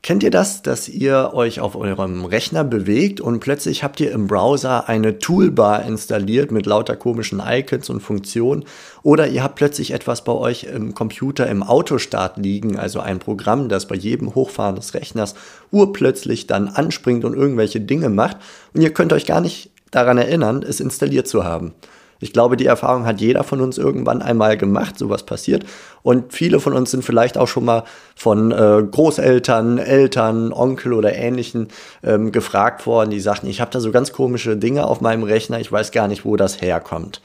Kennt ihr das, dass ihr euch auf eurem Rechner bewegt und plötzlich habt ihr im Browser eine Toolbar installiert mit lauter komischen Icons und Funktionen oder ihr habt plötzlich etwas bei euch im Computer im Autostart liegen, also ein Programm, das bei jedem Hochfahren des Rechners urplötzlich dann anspringt und irgendwelche Dinge macht und ihr könnt euch gar nicht daran erinnern, es installiert zu haben. Ich glaube, die Erfahrung hat jeder von uns irgendwann einmal gemacht, sowas passiert. Und viele von uns sind vielleicht auch schon mal von äh, Großeltern, Eltern, Onkel oder Ähnlichen ähm, gefragt worden, die sagten, ich habe da so ganz komische Dinge auf meinem Rechner, ich weiß gar nicht, wo das herkommt.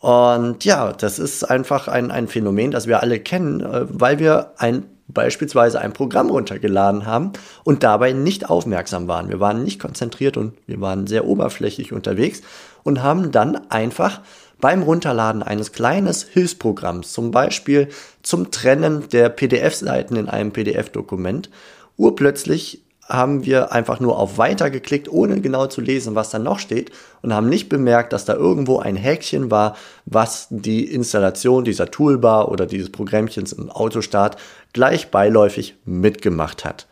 Und ja, das ist einfach ein, ein Phänomen, das wir alle kennen, äh, weil wir ein beispielsweise ein Programm runtergeladen haben und dabei nicht aufmerksam waren. Wir waren nicht konzentriert und wir waren sehr oberflächlich unterwegs und haben dann einfach beim Runterladen eines kleinen Hilfsprogramms, zum Beispiel zum Trennen der PDF-Seiten in einem PDF-Dokument, urplötzlich haben wir einfach nur auf Weiter geklickt, ohne genau zu lesen, was da noch steht und haben nicht bemerkt, dass da irgendwo ein Häkchen war, was die Installation dieser Toolbar oder dieses Programmchens im Autostart gleich beiläufig mitgemacht hat.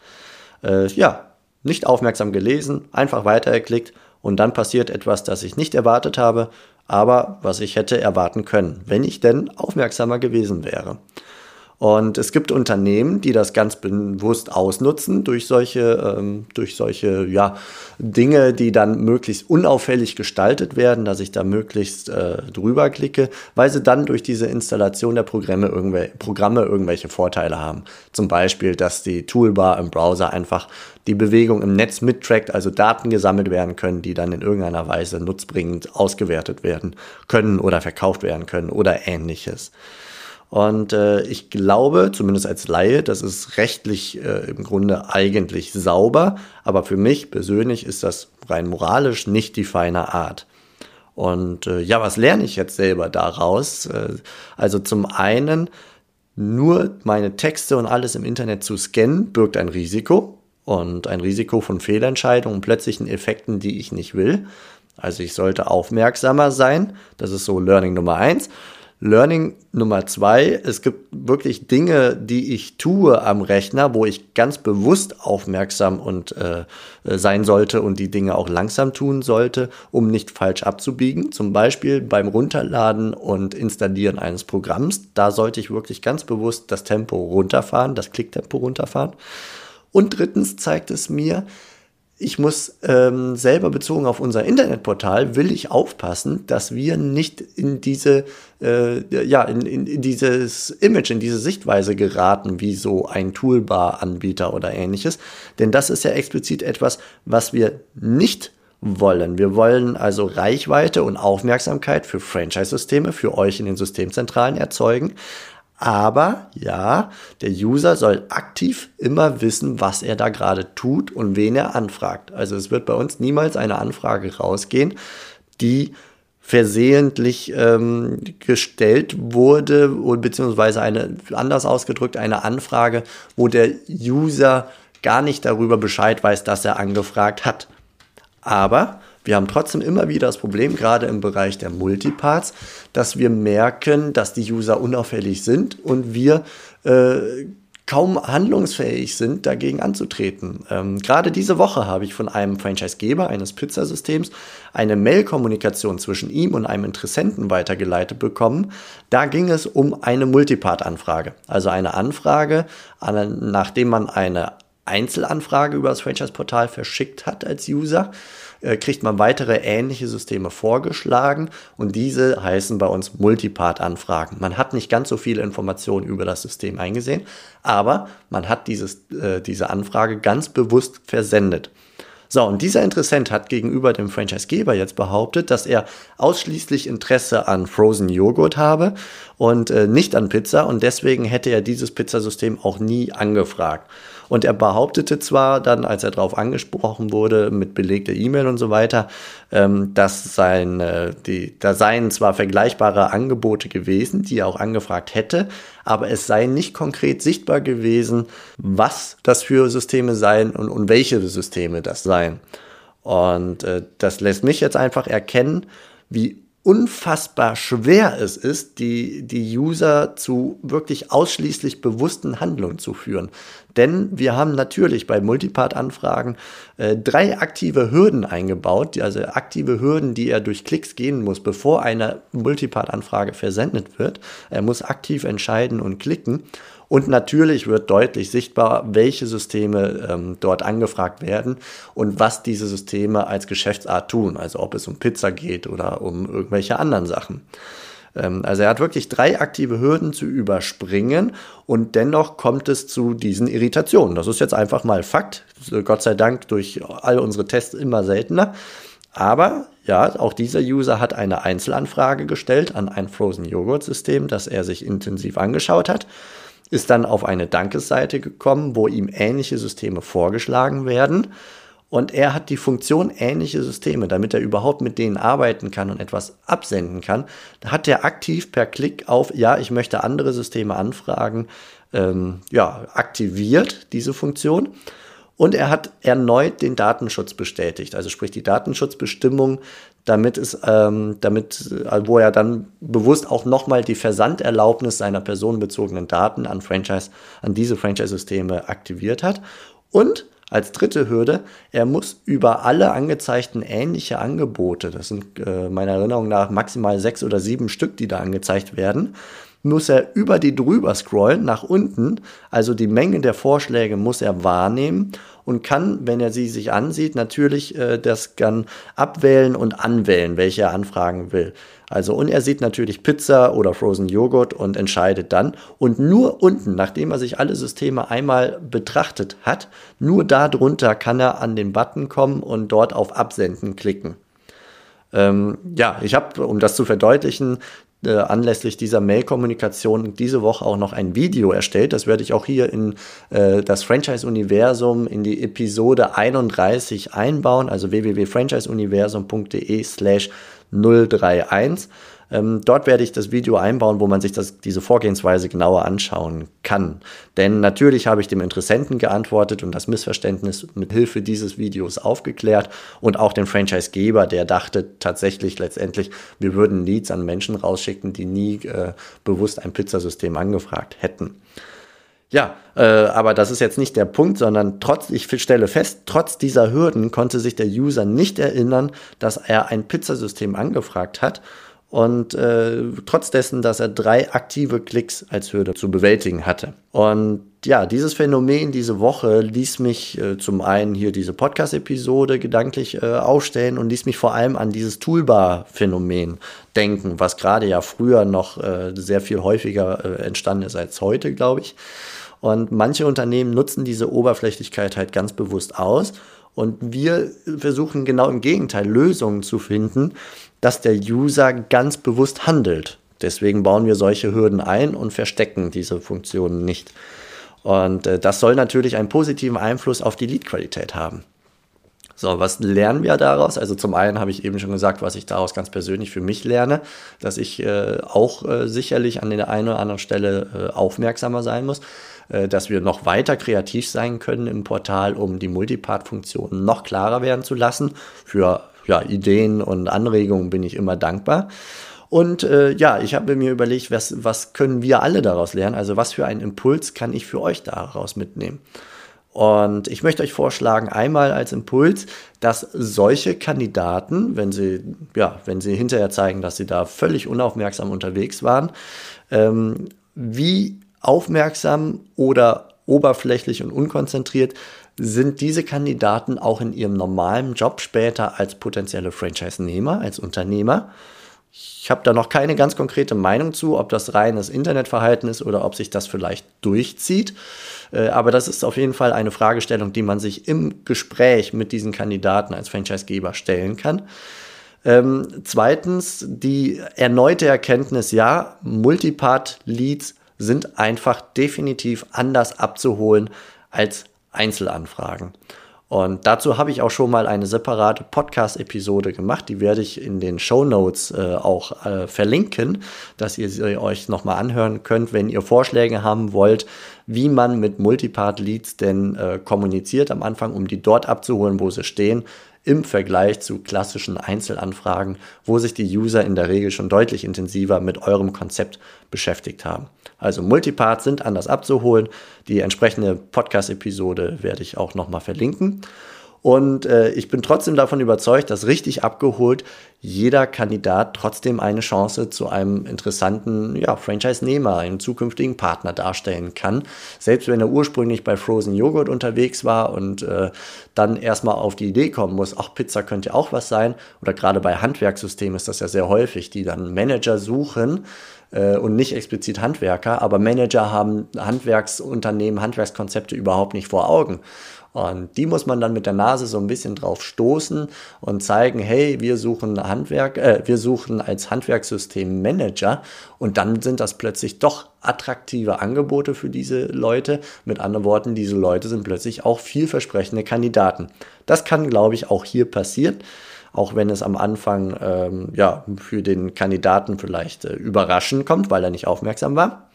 Äh, ja, nicht aufmerksam gelesen, einfach weitergeklickt und dann passiert etwas, das ich nicht erwartet habe, aber was ich hätte erwarten können, wenn ich denn aufmerksamer gewesen wäre. Und es gibt Unternehmen, die das ganz bewusst ausnutzen durch solche, ähm, durch solche ja, Dinge, die dann möglichst unauffällig gestaltet werden, dass ich da möglichst äh, drüber klicke, weil sie dann durch diese Installation der Programme, irgendwel Programme irgendwelche Vorteile haben. Zum Beispiel, dass die Toolbar im Browser einfach die Bewegung im Netz mittrackt, also Daten gesammelt werden können, die dann in irgendeiner Weise nutzbringend ausgewertet werden können oder verkauft werden können oder ähnliches. Und äh, ich glaube, zumindest als Laie, das ist rechtlich äh, im Grunde eigentlich sauber, aber für mich persönlich ist das rein moralisch nicht die feine Art. Und äh, ja, was lerne ich jetzt selber daraus? Äh, also zum einen, nur meine Texte und alles im Internet zu scannen, birgt ein Risiko und ein Risiko von Fehlentscheidungen und plötzlichen Effekten, die ich nicht will. Also ich sollte aufmerksamer sein. Das ist so Learning Nummer eins. Learning Nummer zwei, es gibt wirklich Dinge, die ich tue am Rechner, wo ich ganz bewusst aufmerksam und äh, äh, sein sollte und die Dinge auch langsam tun sollte, um nicht falsch abzubiegen. Zum Beispiel beim Runterladen und Installieren eines Programms. Da sollte ich wirklich ganz bewusst das Tempo runterfahren, das Klicktempo runterfahren. Und drittens zeigt es mir, ich muss ähm, selber bezogen auf unser Internetportal, will ich aufpassen, dass wir nicht in diese, äh, ja, in, in, in dieses Image, in diese Sichtweise geraten, wie so ein Toolbar-Anbieter oder ähnliches. Denn das ist ja explizit etwas, was wir nicht wollen. Wir wollen also Reichweite und Aufmerksamkeit für Franchise-Systeme, für euch in den Systemzentralen erzeugen. Aber ja, der User soll aktiv immer wissen, was er da gerade tut und wen er anfragt. Also es wird bei uns niemals eine Anfrage rausgehen, die versehentlich ähm, gestellt wurde, beziehungsweise eine, anders ausgedrückt, eine Anfrage, wo der User gar nicht darüber Bescheid weiß, dass er angefragt hat. Aber wir haben trotzdem immer wieder das Problem, gerade im Bereich der Multiparts, dass wir merken, dass die User unauffällig sind und wir äh, kaum handlungsfähig sind, dagegen anzutreten. Ähm, gerade diese Woche habe ich von einem Franchisegeber eines Pizzasystems eine Mail-Kommunikation zwischen ihm und einem Interessenten weitergeleitet bekommen. Da ging es um eine Multipart-Anfrage, also eine Anfrage, nachdem man eine Einzelanfrage über das Franchise-Portal verschickt hat als User, äh, kriegt man weitere ähnliche Systeme vorgeschlagen und diese heißen bei uns Multipart-Anfragen. Man hat nicht ganz so viele Informationen über das System eingesehen, aber man hat dieses, äh, diese Anfrage ganz bewusst versendet. So, und dieser Interessent hat gegenüber dem Franchisegeber jetzt behauptet, dass er ausschließlich Interesse an Frozen Joghurt habe und äh, nicht an Pizza und deswegen hätte er dieses Pizzasystem auch nie angefragt. Und er behauptete zwar dann, als er darauf angesprochen wurde, mit belegter E-Mail und so weiter, ähm, dass sein, äh, die, da seien zwar vergleichbare Angebote gewesen, die er auch angefragt hätte, aber es sei nicht konkret sichtbar gewesen, was das für Systeme seien und, und welche Systeme das seien. Und äh, das lässt mich jetzt einfach erkennen, wie unfassbar schwer es ist, die, die User zu wirklich ausschließlich bewussten Handlungen zu führen. Denn wir haben natürlich bei Multipart-Anfragen äh, drei aktive Hürden eingebaut, also aktive Hürden, die er durch Klicks gehen muss, bevor eine Multipart-Anfrage versendet wird. Er muss aktiv entscheiden und klicken. Und natürlich wird deutlich sichtbar, welche Systeme ähm, dort angefragt werden und was diese Systeme als Geschäftsart tun. Also ob es um Pizza geht oder um irgendwelche anderen Sachen. Ähm, also er hat wirklich drei aktive Hürden zu überspringen und dennoch kommt es zu diesen Irritationen. Das ist jetzt einfach mal Fakt. Gott sei Dank durch all unsere Tests immer seltener. Aber ja, auch dieser User hat eine Einzelanfrage gestellt an ein Frozen Joghurt System, das er sich intensiv angeschaut hat ist dann auf eine Dankesseite gekommen, wo ihm ähnliche Systeme vorgeschlagen werden. Und er hat die Funktion ähnliche Systeme, damit er überhaupt mit denen arbeiten kann und etwas absenden kann. Hat er aktiv per Klick auf, ja, ich möchte andere Systeme anfragen, ähm, ja, aktiviert diese Funktion. Und er hat erneut den Datenschutz bestätigt, also sprich die Datenschutzbestimmung damit es, ähm, damit, äh, wo er dann bewusst auch nochmal die Versanderlaubnis seiner personenbezogenen Daten an Franchise, an diese Franchise-Systeme aktiviert hat. Und als dritte Hürde, er muss über alle angezeigten ähnliche Angebote, das sind äh, meiner Erinnerung nach maximal sechs oder sieben Stück, die da angezeigt werden, muss er über die drüber scrollen nach unten, also die Menge der Vorschläge muss er wahrnehmen und kann, wenn er sie sich ansieht, natürlich äh, das dann abwählen und anwählen, welche er anfragen will. Also und er sieht natürlich Pizza oder Frozen Joghurt und entscheidet dann. Und nur unten, nachdem er sich alle Systeme einmal betrachtet hat, nur darunter kann er an den Button kommen und dort auf Absenden klicken. Ähm, ja, ich habe, um das zu verdeutlichen, äh, anlässlich dieser Mail-Kommunikation diese Woche auch noch ein Video erstellt. Das werde ich auch hier in äh, das Franchise-Universum in die Episode 31 einbauen, also www.franchiseuniversum.de slash 031. Ähm, dort werde ich das Video einbauen, wo man sich das, diese Vorgehensweise genauer anschauen kann. Denn natürlich habe ich dem Interessenten geantwortet und das Missverständnis mit Hilfe dieses Videos aufgeklärt und auch den Franchisegeber, der dachte tatsächlich letztendlich, wir würden Leads an Menschen rausschicken, die nie äh, bewusst ein Pizzasystem angefragt hätten. Ja, äh, aber das ist jetzt nicht der Punkt, sondern trotz, ich stelle fest, trotz dieser Hürden konnte sich der User nicht erinnern, dass er ein Pizzasystem angefragt hat und äh, trotz dessen, dass er drei aktive Klicks als Hürde zu bewältigen hatte. Und ja, dieses Phänomen diese Woche ließ mich äh, zum einen hier diese Podcast-Episode gedanklich äh, aufstellen und ließ mich vor allem an dieses Toolbar-Phänomen denken, was gerade ja früher noch äh, sehr viel häufiger äh, entstanden ist als heute, glaube ich. Und manche Unternehmen nutzen diese Oberflächlichkeit halt ganz bewusst aus und wir versuchen genau im Gegenteil Lösungen zu finden, dass der User ganz bewusst handelt. Deswegen bauen wir solche Hürden ein und verstecken diese Funktionen nicht. Und äh, das soll natürlich einen positiven Einfluss auf die Leadqualität haben. So, was lernen wir daraus? Also zum einen habe ich eben schon gesagt, was ich daraus ganz persönlich für mich lerne, dass ich äh, auch äh, sicherlich an der einen oder anderen Stelle äh, aufmerksamer sein muss, äh, dass wir noch weiter kreativ sein können im Portal, um die Multipart-Funktionen noch klarer werden zu lassen. Für ja, Ideen und Anregungen bin ich immer dankbar. Und äh, ja, ich habe mir überlegt, was, was können wir alle daraus lernen? Also was für einen Impuls kann ich für euch daraus mitnehmen? Und ich möchte euch vorschlagen, einmal als Impuls, dass solche Kandidaten, wenn sie, ja, wenn sie hinterher zeigen, dass sie da völlig unaufmerksam unterwegs waren, ähm, wie aufmerksam oder oberflächlich und unkonzentriert sind diese Kandidaten auch in ihrem normalen Job später als potenzielle Franchise-Nehmer, als Unternehmer. Ich habe da noch keine ganz konkrete Meinung zu, ob das reines Internetverhalten ist oder ob sich das vielleicht durchzieht. Äh, aber das ist auf jeden Fall eine Fragestellung, die man sich im Gespräch mit diesen Kandidaten als Franchisegeber stellen kann. Ähm, zweitens, die erneute Erkenntnis, ja, Multipart-Leads sind einfach definitiv anders abzuholen als Einzelanfragen. Und dazu habe ich auch schon mal eine separate Podcast-Episode gemacht. Die werde ich in den Show Notes äh, auch äh, verlinken, dass ihr sie euch nochmal anhören könnt, wenn ihr Vorschläge haben wollt, wie man mit Multipart-Leads denn äh, kommuniziert am Anfang, um die dort abzuholen, wo sie stehen im Vergleich zu klassischen Einzelanfragen, wo sich die User in der Regel schon deutlich intensiver mit eurem Konzept beschäftigt haben. Also Multiparts sind anders abzuholen. Die entsprechende Podcast-Episode werde ich auch nochmal verlinken. Und äh, ich bin trotzdem davon überzeugt, dass richtig abgeholt jeder Kandidat trotzdem eine Chance zu einem interessanten ja, Franchise-Nehmer, einem zukünftigen Partner darstellen kann. Selbst wenn er ursprünglich bei Frozen Joghurt unterwegs war und äh, dann erstmal auf die Idee kommen muss, ach, Pizza könnte auch was sein. Oder gerade bei Handwerkssystemen ist das ja sehr häufig, die dann Manager suchen, äh, und nicht explizit Handwerker, aber Manager haben Handwerksunternehmen, Handwerkskonzepte überhaupt nicht vor Augen. Und die muss man dann mit der Nase so ein bisschen drauf stoßen und zeigen, hey, wir suchen Handwerk, äh, wir suchen als Handwerkssystem Manager und dann sind das plötzlich doch attraktive Angebote für diese Leute. Mit anderen Worten, diese Leute sind plötzlich auch vielversprechende Kandidaten. Das kann, glaube ich, auch hier passieren auch wenn es am Anfang ähm, ja, für den Kandidaten vielleicht äh, überraschend kommt, weil er nicht aufmerksam war.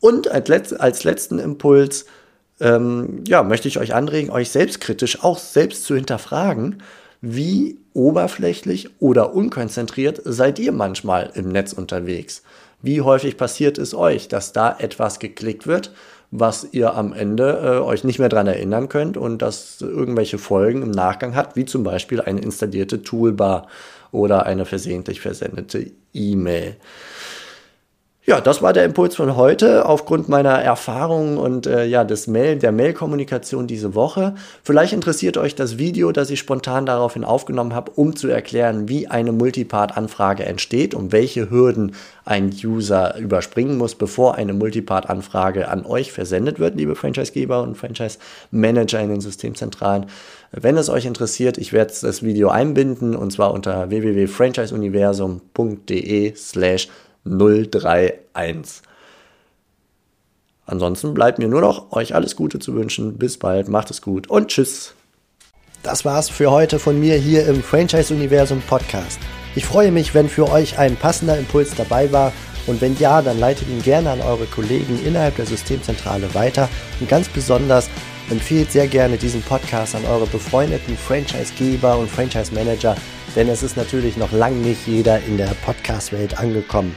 Und als, letz als letzten Impuls, ähm, ja, möchte ich euch anregen, euch selbstkritisch auch selbst zu hinterfragen, wie oberflächlich oder unkonzentriert seid ihr manchmal im Netz unterwegs? Wie häufig passiert es euch, dass da etwas geklickt wird, was ihr am Ende äh, euch nicht mehr daran erinnern könnt und das irgendwelche Folgen im Nachgang hat, wie zum Beispiel eine installierte Toolbar oder eine versehentlich versendete E-Mail. Ja, das war der Impuls von heute aufgrund meiner Erfahrungen und äh, ja, des Mail, der Mail-Kommunikation diese Woche. Vielleicht interessiert euch das Video, das ich spontan daraufhin aufgenommen habe, um zu erklären, wie eine Multipart-Anfrage entsteht und welche Hürden ein User überspringen muss, bevor eine Multipart-Anfrage an euch versendet wird, liebe Franchisegeber und Franchise-Manager in den Systemzentralen. Wenn es euch interessiert, ich werde das Video einbinden und zwar unter www.franchiseuniversum.de slash 031. Ansonsten bleibt mir nur noch, euch alles Gute zu wünschen. Bis bald, macht es gut und tschüss. Das war's für heute von mir hier im Franchise-Universum Podcast. Ich freue mich, wenn für euch ein passender Impuls dabei war und wenn ja, dann leitet ihn gerne an eure Kollegen innerhalb der Systemzentrale weiter und ganz besonders empfehlt sehr gerne diesen Podcast an eure befreundeten Franchise-Geber und Franchise-Manager, denn es ist natürlich noch lange nicht jeder in der Podcast-Welt angekommen.